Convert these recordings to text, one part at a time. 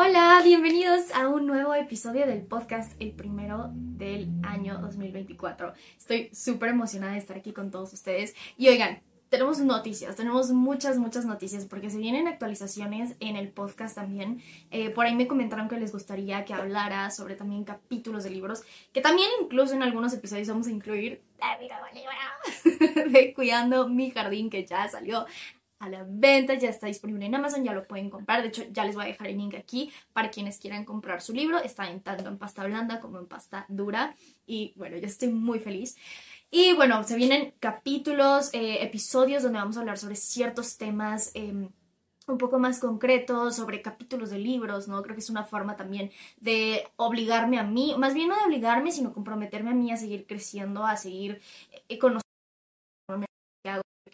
Hola, bienvenidos a un nuevo episodio del podcast, el primero del año 2024. Estoy súper emocionada de estar aquí con todos ustedes. Y oigan, tenemos noticias, tenemos muchas, muchas noticias porque se vienen actualizaciones en el podcast también. Eh, por ahí me comentaron que les gustaría que hablara sobre también capítulos de libros, que también incluso en algunos episodios vamos a incluir de Cuidando mi Jardín, que ya salió a la venta, ya está disponible en Amazon, ya lo pueden comprar. De hecho, ya les voy a dejar el link aquí para quienes quieran comprar su libro. Está en tanto en pasta blanda como en pasta dura. Y bueno, yo estoy muy feliz. Y bueno, se vienen capítulos, eh, episodios donde vamos a hablar sobre ciertos temas. Em, un poco más concretos sobre capítulos de libros, ¿no? Creo que es una forma también de obligarme a mí, más bien no de obligarme, sino comprometerme a mí a seguir creciendo, a seguir eh, conociendo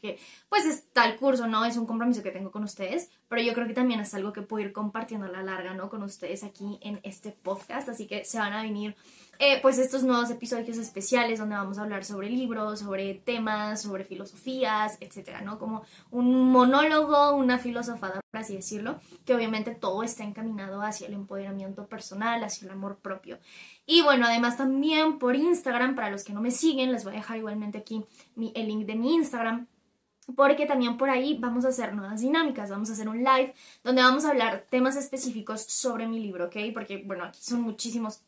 que pues está el curso, ¿no? Es un compromiso que tengo con ustedes, pero yo creo que también es algo que puedo ir compartiendo a la larga, ¿no? Con ustedes aquí en este podcast, así que se van a venir eh, pues estos nuevos episodios especiales donde vamos a hablar sobre libros, sobre temas, sobre filosofías, etcétera, ¿no? Como un monólogo, una filosofada, por así decirlo, que obviamente todo está encaminado hacia el empoderamiento personal, hacia el amor propio. Y bueno, además también por Instagram, para los que no me siguen, les voy a dejar igualmente aquí el link de mi Instagram porque también por ahí vamos a hacer nuevas dinámicas, vamos a hacer un live donde vamos a hablar temas específicos sobre mi libro, ¿ok? Porque, bueno, aquí son muchísimos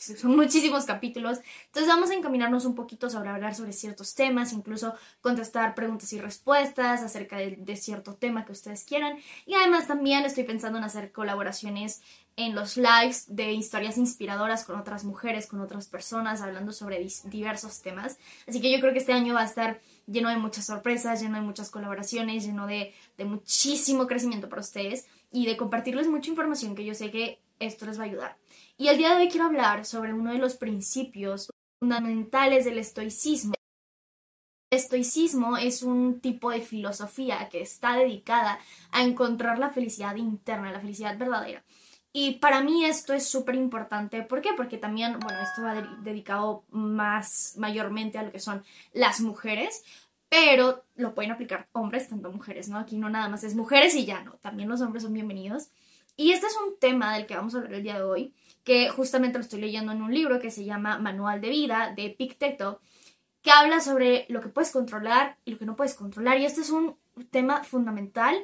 son muchísimos capítulos. Entonces vamos a encaminarnos un poquito sobre hablar sobre ciertos temas, incluso contestar preguntas y respuestas acerca de, de, cierto tema que ustedes quieran. Y además también estoy pensando en hacer colaboraciones en los lives de historias inspiradoras con otras mujeres, con otras personas, hablando sobre diversos temas. Así que yo creo que este año va a estar lleno de muchas sorpresas, lleno de muchas colaboraciones, lleno de, de muchísimo crecimiento para ustedes y de compartirles mucha información que yo sé que esto les va a ayudar. Y el día de hoy quiero hablar sobre uno de los principios fundamentales del estoicismo. Estoicismo es un tipo de filosofía que está dedicada a encontrar la felicidad interna, la felicidad verdadera. Y para mí esto es súper importante. ¿Por qué? Porque también, bueno, esto va dedicado más mayormente a lo que son las mujeres, pero lo pueden aplicar hombres, tanto mujeres, ¿no? Aquí no nada más es mujeres y ya no, también los hombres son bienvenidos. Y este es un tema del que vamos a hablar el día de hoy, que justamente lo estoy leyendo en un libro que se llama Manual de Vida de Picteto, que habla sobre lo que puedes controlar y lo que no puedes controlar. Y este es un tema fundamental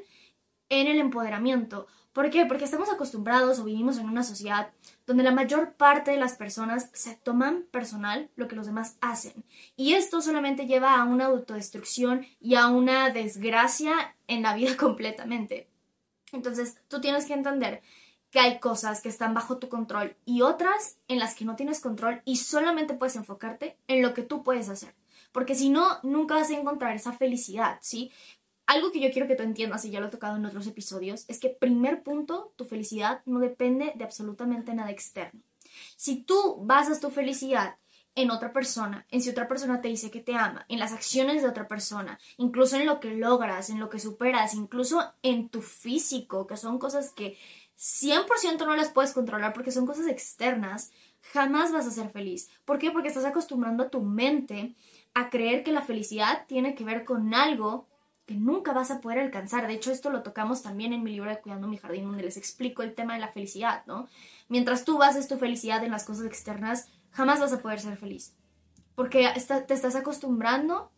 en el empoderamiento. ¿Por qué? Porque estamos acostumbrados o vivimos en una sociedad donde la mayor parte de las personas se toman personal lo que los demás hacen. Y esto solamente lleva a una autodestrucción y a una desgracia en la vida completamente. Entonces, tú tienes que entender que hay cosas que están bajo tu control y otras en las que no tienes control y solamente puedes enfocarte en lo que tú puedes hacer. Porque si no, nunca vas a encontrar esa felicidad, ¿sí? algo que yo quiero que tú entiendas, y ya lo he tocado en otros episodios, es que primer punto, tu felicidad no depende de absolutamente nada externo. Si tú basas tu felicidad en otra persona, en si otra persona te dice que te ama, en las acciones de otra persona, incluso en lo que logras, en lo que superas, incluso en tu físico, que son cosas que 100% no las puedes controlar porque son cosas externas, jamás vas a ser feliz. ¿Por qué? Porque estás acostumbrando a tu mente a creer que la felicidad tiene que ver con algo que nunca vas a poder alcanzar. De hecho, esto lo tocamos también en mi libro de Cuidando mi Jardín, donde les explico el tema de la felicidad, ¿no? Mientras tú bases tu felicidad en las cosas externas, jamás vas a poder ser feliz. Porque te estás acostumbrando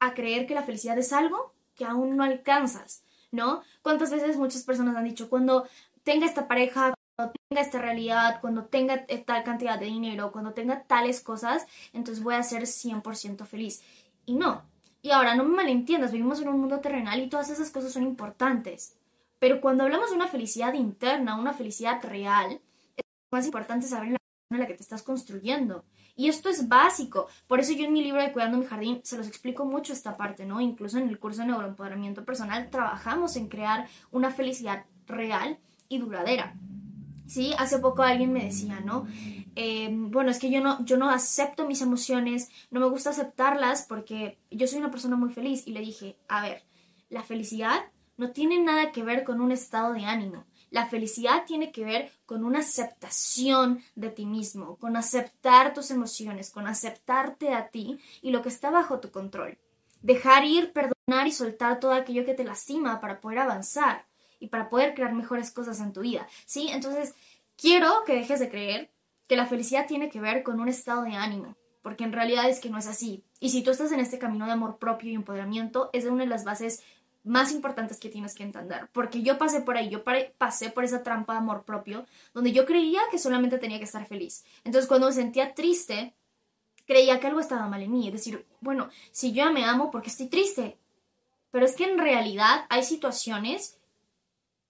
a creer que la felicidad es algo que aún no alcanzas, ¿no? ¿Cuántas veces muchas personas han dicho, cuando tenga esta pareja, cuando tenga esta realidad, cuando tenga tal cantidad de dinero, cuando tenga tales cosas, entonces voy a ser 100% feliz? Y no, y ahora, no me malentiendas, vivimos en un mundo terrenal y todas esas cosas son importantes. Pero cuando hablamos de una felicidad interna, una felicidad real, es más importante saber la en la que te estás construyendo. Y esto es básico. Por eso yo en mi libro de Cuidando mi Jardín se los explico mucho esta parte, ¿no? Incluso en el curso de neuroempoderamiento personal trabajamos en crear una felicidad real y duradera. Sí, hace poco alguien me decía, ¿no? Em, bueno, es que yo no, yo no acepto mis emociones, no me gusta aceptarlas porque yo soy una persona muy feliz. Y le dije, a ver, la felicidad no tiene nada que ver con un estado de ánimo. La felicidad tiene que ver con una aceptación de ti mismo, con aceptar tus emociones, con aceptarte a ti y lo que está bajo tu control. Dejar ir, perdonar y soltar todo aquello que te lastima para poder avanzar. y para poder crear mejores cosas en tu vida, ¿sí? Entonces, quiero que dejes de creer que la felicidad tiene que ver con un estado de ánimo, porque en realidad es que no es así. Y si tú estás en este camino de amor propio y empoderamiento, es una de las bases más importantes que tienes que entender, porque yo pasé por ahí, yo pasé por esa trampa de amor propio, donde yo creía que solamente tenía que estar feliz. Entonces, cuando me sentía triste, creía que algo estaba mal en mí, es decir, bueno, si yo me amo, ¿por qué estoy triste? Pero es que en realidad hay situaciones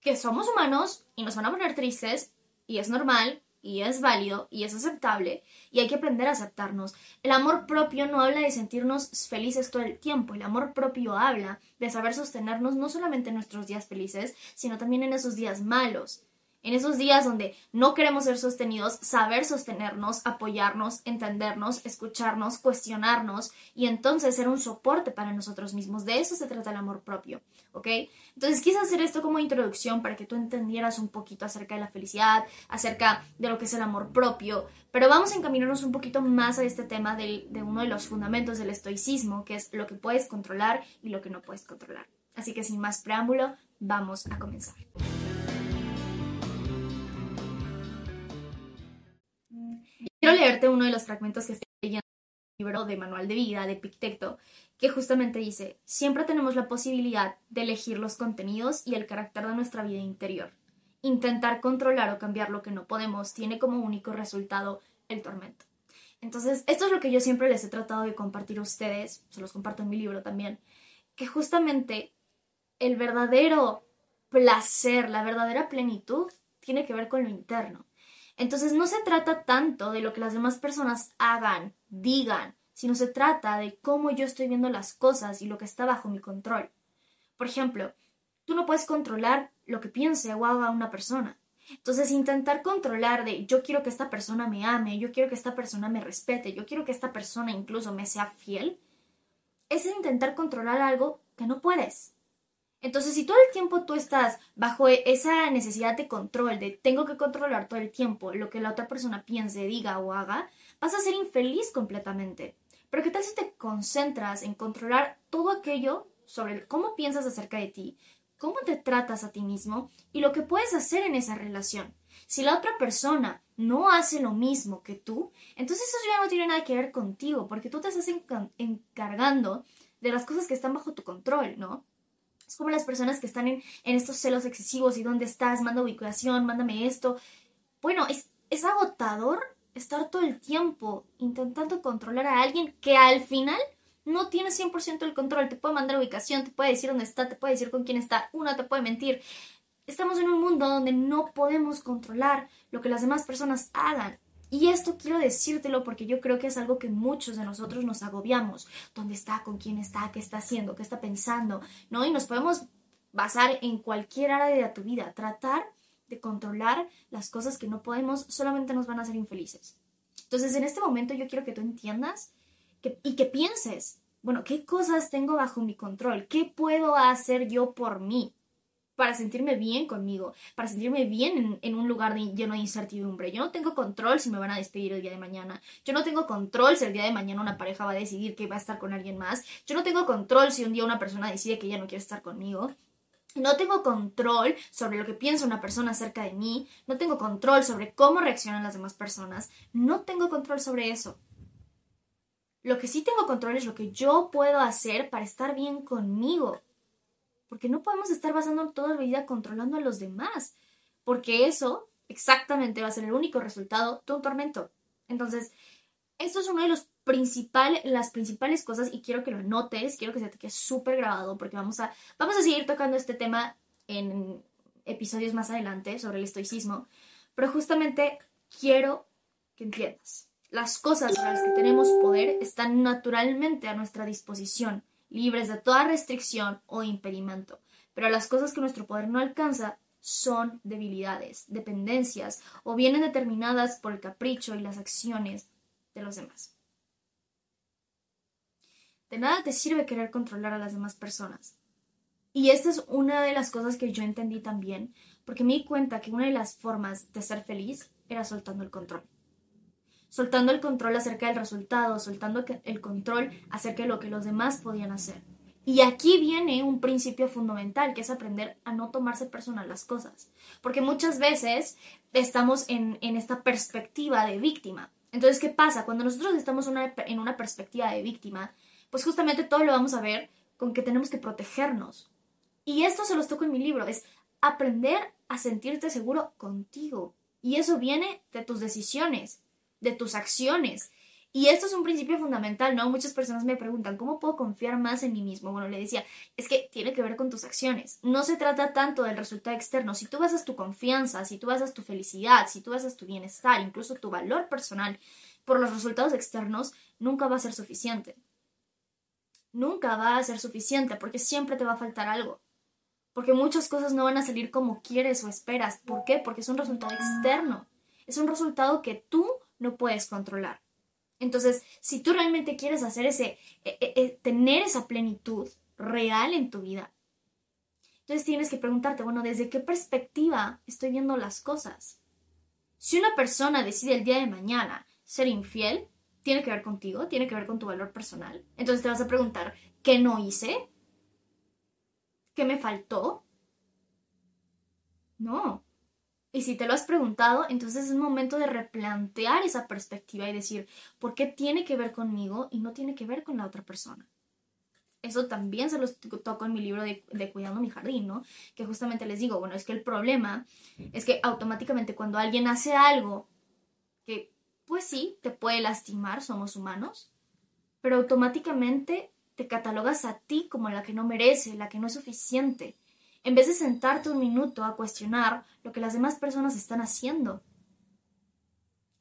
que somos humanos y nos van a poner tristes y es normal y es válido y es aceptable y hay que aprender a aceptarnos. El amor propio no habla de sentirnos felices todo el tiempo, el amor propio habla de saber sostenernos no solamente en nuestros días felices, sino también en esos días malos. En esos días donde no queremos ser sostenidos, saber sostenernos, apoyarnos, entendernos, escucharnos, cuestionarnos y entonces ser un soporte para nosotros mismos. De eso se trata el amor propio, ¿ok? Entonces quise hacer esto como introducción para que tú entendieras un poquito acerca de la felicidad, acerca de lo que es el amor propio, pero vamos a encaminarnos un poquito más a este tema de uno de los fundamentos del estoicismo, que es lo que puedes controlar y lo que no puedes controlar. Así que sin más preámbulo, vamos a comenzar. Quiero leerte uno de los fragmentos que estoy leyendo en el libro de Manual de Vida de Pictecto, que justamente dice, siempre tenemos la posibilidad de elegir los contenidos y el carácter de nuestra vida interior. Intentar controlar o cambiar lo que no podemos tiene como único resultado el tormento. Entonces, esto es lo que yo siempre les he tratado de compartir a ustedes, se los comparto en mi libro también, que justamente el verdadero placer, la verdadera plenitud, tiene que ver con lo interno. Entonces no se trata tanto de lo que las demás personas hagan, digan, sino se trata de cómo yo estoy viendo las cosas y lo que está bajo mi control. Por ejemplo, tú no puedes controlar lo que piense o haga una persona. Entonces, intentar controlar de yo quiero que esta persona me ame, yo quiero que esta persona me respete, yo quiero que esta persona incluso me sea fiel, es intentar controlar algo que no puedes. Entonces, si todo el tiempo tú estás bajo e-, esa necesidad de control, de tengo que controlar todo el tiempo lo que la otra persona piense, diga o haga, vas a ser infeliz completamente. Pero ¿qué tal si te concentras en controlar todo aquello sobre cómo piensas acerca de ti, cómo te tratas a ti mismo y lo que puedes hacer en esa relación? Si la otra persona no hace lo mismo que tú, entonces eso ya no tiene nada que ver contigo, porque tú te estás encargando de las cosas que están bajo tu control, ¿no? Es como las personas que están en, estos celos excesivos y dónde estás, manda ubicación, mándame esto. Bueno, es, es agotador estar todo el tiempo intentando controlar a alguien que al final no tiene 100% el control. Te puede mandar ubicación, te puede decir dónde está, te puede decir con quién está, uno te puede mentir. Estamos en un mundo donde no podemos controlar lo que las demás personas hagan. Y esto quiero decírtelo porque yo creo que es algo que muchos de nosotros nos agobiamos. ¿Dónde está? ¿Con quién está? ¿Qué está haciendo? ¿Qué está pensando? ¿No? Y nos podemos basar en cualquier área de tu vida. Tratar de controlar las cosas que no podemos solamente nos van a hacer infelices. Entonces, en este momento yo quiero que tú entiendas y que pienses, bueno, ¿qué cosas tengo bajo mi control? ¿Qué puedo hacer yo por mí? Para sentirme bien conmigo, para sentirme bien en, un lugar lleno de incertidumbre. Yo no tengo control si me van a despedir el día de mañana. Yo no tengo control si el día de mañana una pareja va a decidir que va a estar con alguien más. Yo no tengo control si un día una persona decide que ya no quiere estar conmigo. No tengo control sobre lo que piensa una persona acerca de mí. No tengo control sobre cómo reaccionan las demás personas. No tengo control sobre eso. Lo que sí tengo control es lo que yo puedo hacer para estar bien conmigo porque no podemos estar basando toda la vida controlando a los demás, porque eso exactamente va a ser el único resultado de un tormento. Entonces, esto es una de los principales, las principales cosas y quiero que lo notes, quiero que se te quede súper grabado porque vamos a, vamos a seguir tocando este tema en episodios más adelante sobre el estoicismo, pero justamente quiero que entiendas. Las cosas para las que tenemos poder están naturalmente a nuestra disposición libres de toda restricción o impedimento. Pero las cosas que nuestro poder no alcanza son debilidades, dependencias o vienen determinadas por el capricho y las acciones de los demás. De nada te sirve querer controlar a las demás personas. Y esta es una de las cosas que yo entendí también, porque me di cuenta que una de las formas de ser feliz era soltando el control soltando el control acerca del resultado, soltando el control acerca de lo que los demás podían hacer. Y aquí viene un principio fundamental, que es aprender a no tomarse personal las cosas. Porque muchas veces estamos en, esta perspectiva de víctima. Entonces, ¿qué pasa? Cuando nosotros estamos en una perspectiva de víctima, pues justamente todo lo vamos a ver con que tenemos que protegernos. Y esto se los toco en mi libro, es aprender a sentirte seguro contigo. Y eso viene de tus decisiones, de tus acciones. Y esto es un principio fundamental, ¿no? Muchas personas me preguntan, ¿cómo puedo confiar más en mí mismo? Bueno, le decía, es que tiene que ver con tus acciones. No se trata tanto del resultado externo. Si tú basas tu confianza, si tú basas tu felicidad, si tú basas tu bienestar, incluso tu valor personal por los resultados externos, nunca va a ser suficiente. Nunca va a ser suficiente porque siempre te va a faltar algo. Porque muchas cosas no van a salir como quieres o esperas. ¿Por qué? Porque es un resultado externo. Es un resultado que tú no puedes controlar. Entonces, si tú realmente quieres hacer ese, eh, tener esa plenitud real en tu vida, entonces tienes que preguntarte, bueno, ¿desde qué perspectiva estoy viendo las cosas? Si una persona decide el día de mañana ser infiel, tiene que ver contigo, tiene que ver con tu valor personal. Entonces te vas a preguntar, ¿qué no hice? ¿Qué me faltó? No, y si te lo has preguntado, entonces es momento de replantear esa perspectiva y decir, ¿por qué tiene que ver conmigo y no tiene que ver con la otra persona? Eso también se los toco en mi libro de, Cuidando mi jardín, ¿no? Que justamente les digo, bueno, es que el problema es que automáticamente cuando alguien hace algo que, pues sí, te puede lastimar, somos humanos, pero automáticamente te catalogas a ti como la que no merece, la que no es suficiente en vez de sentarte un minuto a cuestionar lo que las demás personas están haciendo.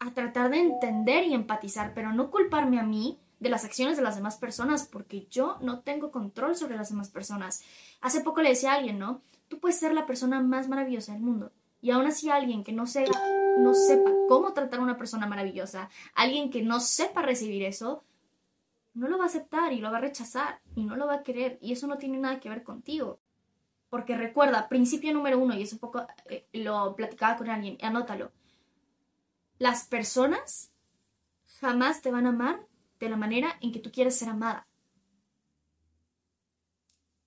A tratar de entender y empatizar, pero no culparme a mí de las acciones de las demás personas, porque yo no tengo control sobre las demás personas. Hace poco le decía a alguien, ¿no? Tú puedes ser la persona más maravillosa del mundo. Y aún así alguien que no, no sepa cómo tratar a una persona maravillosa, alguien que no sepa recibir eso, no lo va a aceptar y lo va a rechazar y no lo va a querer. Y eso no tiene nada que ver contigo. Porque recuerda, principio número uno, y es un poco, eh, lo platicaba con alguien, anótalo. Las personas jamás te van a amar de la manera en que tú quieres ser amada.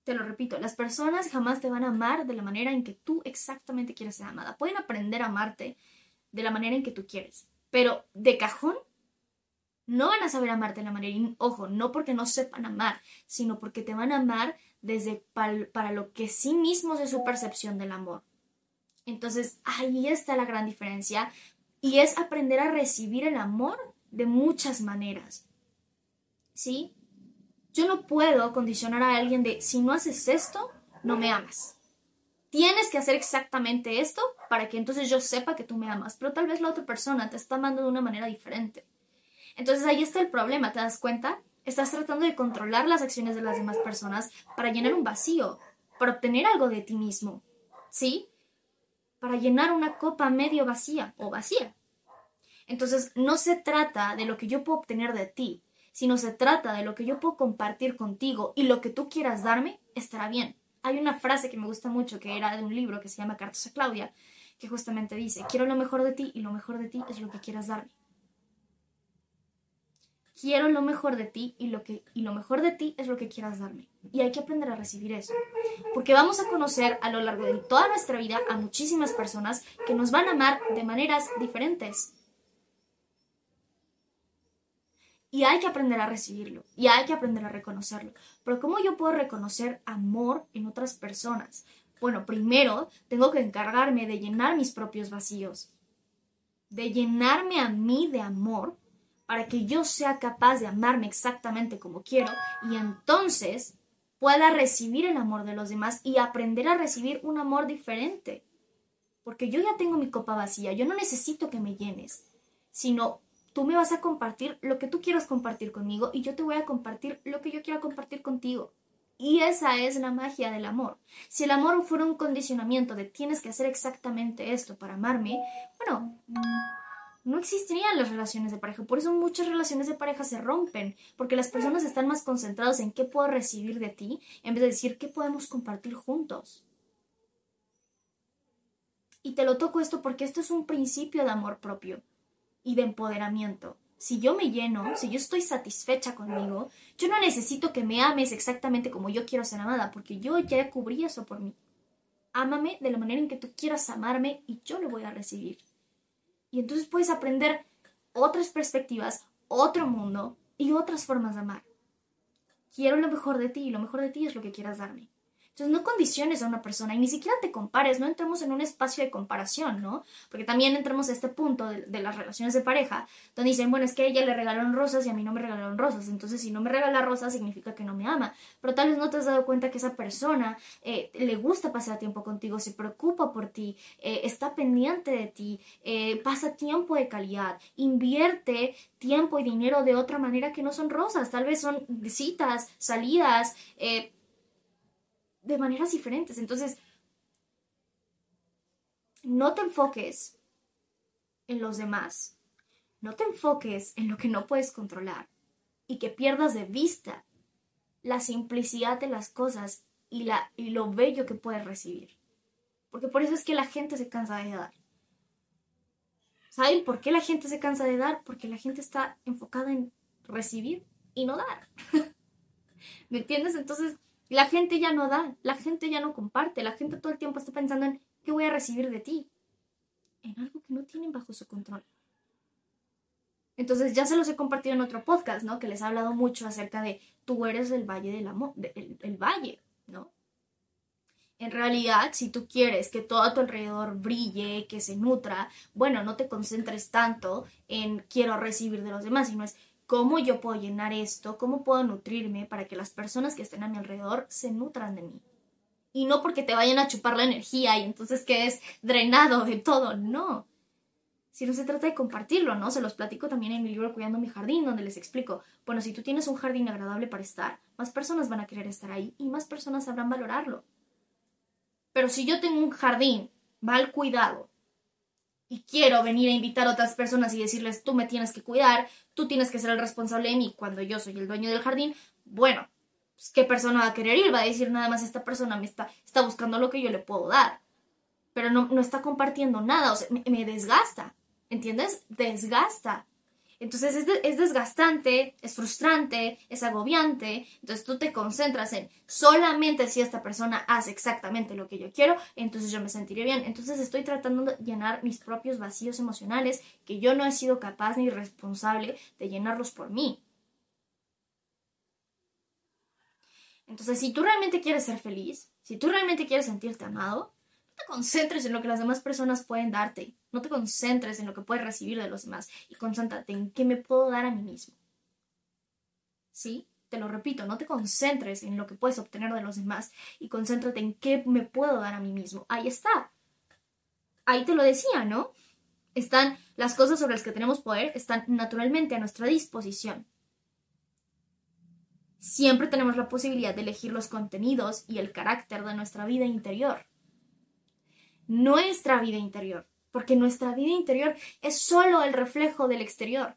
Te lo repito, las personas jamás te van a amar de la manera en que tú exactamente quieres ser amada. Pueden aprender a amarte de la manera en que tú quieres, pero de cajón no van a saber amarte de la manera, y, ojo, no porque no sepan amar, sino porque te van a amar desde para lo que sí mismos es su percepción del amor. Entonces, ahí está la gran diferencia y es aprender a recibir el amor de muchas maneras. ¿Sí? Yo no puedo condicionar a alguien de si no haces esto, no me amas. Tienes que hacer exactamente esto para que entonces yo sepa que tú me amas, pero tal vez la otra persona te está amando de una manera diferente. Entonces ahí está el problema, ¿te das cuenta? Estás tratando de controlar las acciones de las demás personas para llenar un vacío, para obtener algo de ti mismo, ¿sí? Para llenar una copa medio vacía o vacía. Entonces no se trata de lo que yo puedo obtener de ti, sino se trata de lo que yo puedo compartir contigo y lo que tú quieras darme estará bien. Hay una frase que me gusta mucho que era de un libro que se llama Cartas a Claudia, que justamente dice, quiero lo mejor de ti y lo mejor de ti es lo que quieras darme quiero lo mejor de ti y lo, que, y lo mejor de ti es lo que quieras darme. Y hay que aprender a recibir eso. Porque vamos a conocer a lo largo de toda nuestra vida a muchísimas personas que nos van a amar de maneras diferentes. Y hay que aprender a recibirlo. Y hay que aprender a reconocerlo. Pero ¿cómo yo puedo reconocer amor en otras personas? Bueno, primero tengo que encargarme de llenar mis propios vacíos. De llenarme a mí de amor para que yo sea capaz de amarme exactamente como quiero y entonces pueda recibir el amor de los demás y aprender a recibir un amor diferente. Porque yo ya tengo mi copa vacía, yo no necesito que me llenes, sino tú me vas a compartir lo que tú quieras compartir conmigo y yo te voy a compartir lo que yo quiera compartir contigo. Y esa es la magia del amor. Si el amor fuera un condicionamiento de tienes que hacer exactamente esto para amarme, bueno, no existirían las relaciones de pareja. Por eso muchas relaciones de pareja se rompen, porque las personas están más concentradas en qué puedo recibir de ti, en vez de decir qué podemos compartir juntos. Y te lo toco esto porque esto es un principio de amor propio y de empoderamiento. si yo me lleno, si yo estoy satisfecha conmigo, yo no necesito que me ames exactamente como yo quiero ser amada, porque yo ya cubrí eso por mí. Ámame de la manera en que tú quieras amarme y yo lo voy a recibir. Y entonces puedes aprender otras perspectivas, otro mundo y otras formas de amar. Quiero lo mejor de ti y lo mejor de ti es lo que quieras darme. Entonces no condiciones a una persona y ni siquiera te compares, no entremos en un espacio de comparación, ¿no? Porque también entramos a este punto de, las relaciones de pareja, donde dicen, bueno, es que a ella le regalaron rosas y a mí no me regalaron rosas, entonces si no me regala rosas significa que no me ama, pero tal vez no te has dado cuenta que esa persona eh, le gusta pasar tiempo contigo, se preocupa por ti, eh, está pendiente de ti, eh, pasa tiempo de calidad, invierte tiempo y dinero de otra manera que no son rosas, tal vez son citas, salidas, de maneras diferentes. Entonces, no te enfoques en los demás, no te enfoques en lo que no puedes controlar y que pierdas de vista la simplicidad de las cosas y, la, y lo bello que puedes recibir. Porque por eso es que la gente se cansa de dar. ¿Saben por qué la gente se cansa de dar? Porque la gente está enfocada en recibir y no dar. ¿Me entiendes? Entonces, la gente ya no da, la gente ya no comparte, la gente todo el tiempo está pensando en qué voy a recibir de ti, en algo que no tienen bajo su control. Entonces ya se los he compartido en otro podcast, ¿no? Que les he hablado mucho acerca de tú eres el valle del amor, el, valle, ¿no? En realidad, si tú quieres que todo a tu alrededor brille, que se nutra, bueno, no te concentres tanto en quiero recibir de los demás, sino es ¿Cómo yo puedo llenar esto? ¿Cómo puedo nutrirme para que las personas que estén a mi alrededor se nutran de mí? Y no porque te vayan a chupar la energía y entonces quedes drenado de todo, no. Si no se trata de compartirlo, ¿no? Se los platico también en mi libro Cuidando mi jardín, donde les explico, bueno, si tú tienes un jardín agradable para estar, más personas van a querer estar ahí y más personas sabrán valorarlo. Pero si yo tengo un jardín mal cuidado, y quiero venir a invitar a otras personas y decirles, tú me tienes que cuidar, tú tienes que ser el responsable de mí cuando yo soy el dueño del jardín, bueno, pues, ¿qué persona va a querer ir? Va a decir nada más esta persona me está, está buscando lo que yo le puedo dar, pero no, no está compartiendo nada, o sea, me desgasta, ¿entiendes? Desgasta. Entonces es, desgastante, es frustrante, es agobiante. Entonces tú te concentras en solamente si esta persona hace exactamente lo que yo quiero, entonces yo me sentiré bien. Entonces estoy tratando de llenar mis propios vacíos emocionales que yo no he sido capaz ni responsable de llenarlos por mí. Entonces si tú realmente quieres ser feliz, si tú realmente quieres sentirte amado, no te concentres en lo que las demás personas pueden darte. No te concentres en lo que puedes recibir de los demás y concéntrate en qué me puedo dar a mí mismo. ¿Sí? Te lo repito, no te concentres en lo que puedes obtener de los demás y concéntrate en qué me puedo dar a mí mismo. Ahí está. Ahí te lo decía, ¿no? Están las cosas sobre las que tenemos poder, están naturalmente a nuestra disposición. Siempre tenemos la posibilidad de elegir los contenidos y el carácter de nuestra vida interior nuestra vida interior, porque nuestra vida interior es solo el reflejo del exterior.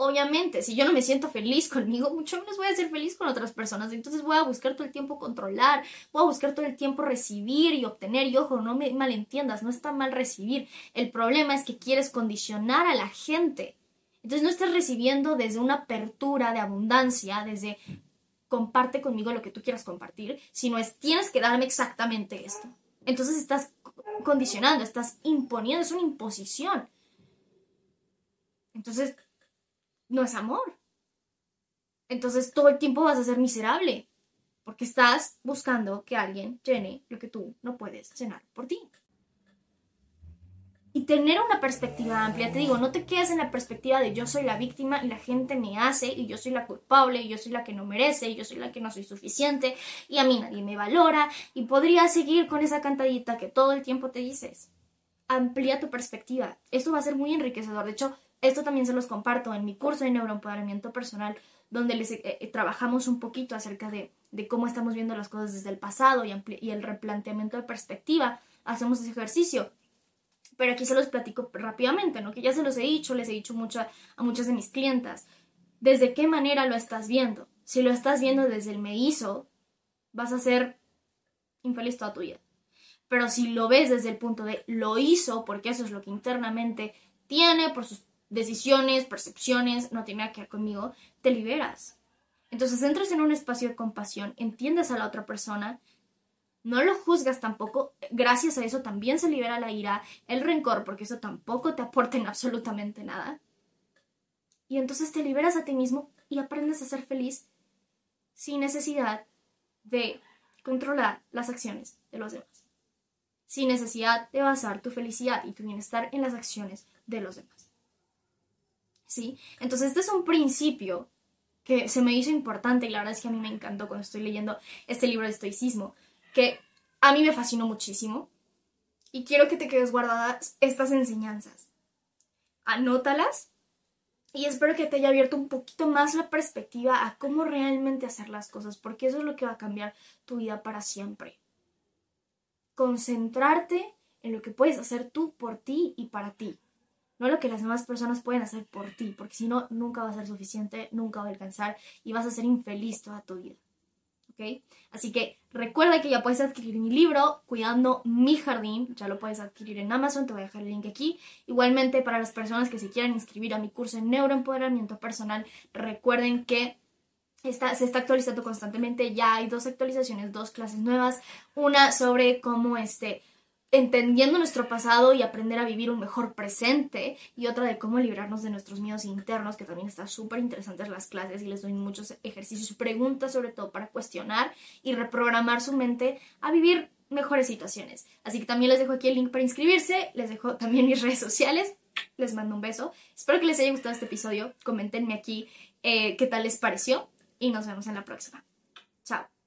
Obviamente, si yo no me siento feliz conmigo, mucho menos voy a ser feliz con otras personas. Entonces voy a buscar todo el tiempo controlar, voy a buscar todo el tiempo recibir y obtener. Y ojo, no me malentiendas, no está mal recibir. El problema es que quieres condicionar a la gente. Entonces no estás recibiendo desde una apertura de abundancia, desde comparte conmigo lo que tú quieras compartir, sino es tienes que darme exactamente esto. Entonces estás condicionando, estás imponiendo, es una imposición. Entonces, no es amor. Entonces todo el tiempo vas a ser miserable, porque estás buscando que alguien llene lo que tú no puedes llenar por ti y tener una perspectiva amplia. Te digo, no te quedes en la perspectiva de yo soy la víctima y la gente me hace y yo soy la culpable y yo soy la que no merece y yo soy la que no soy suficiente y a mí nadie me valora y podría seguir con esa cantadita que todo el tiempo te dices. Amplía tu perspectiva. Esto va a ser muy enriquecedor. De hecho, esto también se los comparto en mi curso de neuroempoderamiento personal, donde les eh, eh, trabajamos un poquito acerca de, cómo estamos viendo las cosas desde el pasado y el replanteamiento de perspectiva. Hacemos ese ejercicio pero aquí se los platico rápidamente, ¿no? Que ya se los he dicho, les he dicho a muchas de mis clientas. ¿Desde qué manera lo estás viendo? Si lo estás viendo desde el me hizo, vas a ser infeliz toda tu vida. Pero si lo ves desde el punto de lo hizo, porque eso es lo que internamente tiene, por sus decisiones, percepciones, no tiene nada que ver conmigo, te liberas. Entonces entras en un espacio de compasión, entiendes a la otra persona, no lo juzgas tampoco, gracias a eso también se libera la ira, el rencor, porque eso tampoco te aporta en absolutamente nada. Y entonces te liberas a ti mismo y aprendes a ser feliz sin necesidad de controlar las acciones de los demás. Sin necesidad de basar tu felicidad y tu bienestar en las acciones de los demás. ¿Sí? Entonces este es un principio que se me hizo importante y la verdad es que a mí me encantó cuando estoy leyendo este libro de estoicismo, que a mí me fascinó muchísimo y quiero que te quedes guardadas estas enseñanzas. Anótalas y espero que te haya abierto un poquito más la perspectiva a cómo realmente hacer las cosas, porque eso es lo que va a cambiar tu vida para siempre. Concentrarte en lo que puedes hacer tú por ti y para ti, no lo que las demás personas pueden hacer por ti, porque si no, nunca va a ser suficiente, nunca va a alcanzar y vas a ser infeliz toda tu vida. Así que recuerda que ya puedes adquirir mi libro, Cuidando mi Jardín, ya lo puedes adquirir en Amazon, te voy a dejar el link aquí. Igualmente, para las personas que se quieran inscribir a mi curso en neuroempoderamiento personal, recuerden que Está, se está actualizando constantemente, ya hay dos actualizaciones, dos clases nuevas, una sobre cómo este, entendiendo nuestro pasado y aprender a vivir un mejor presente y otra de cómo librarnos de nuestros miedos internos, que también está súper interesantes las clases y les doy muchos ejercicios preguntas sobre todo para cuestionar y reprogramar su mente a vivir mejores situaciones. Así que también les dejo aquí el link para inscribirse, les dejo también mis redes sociales, les mando un beso. Espero que les haya gustado este episodio, comentenme aquí eh, qué tal les pareció y nos vemos en la próxima. Chao.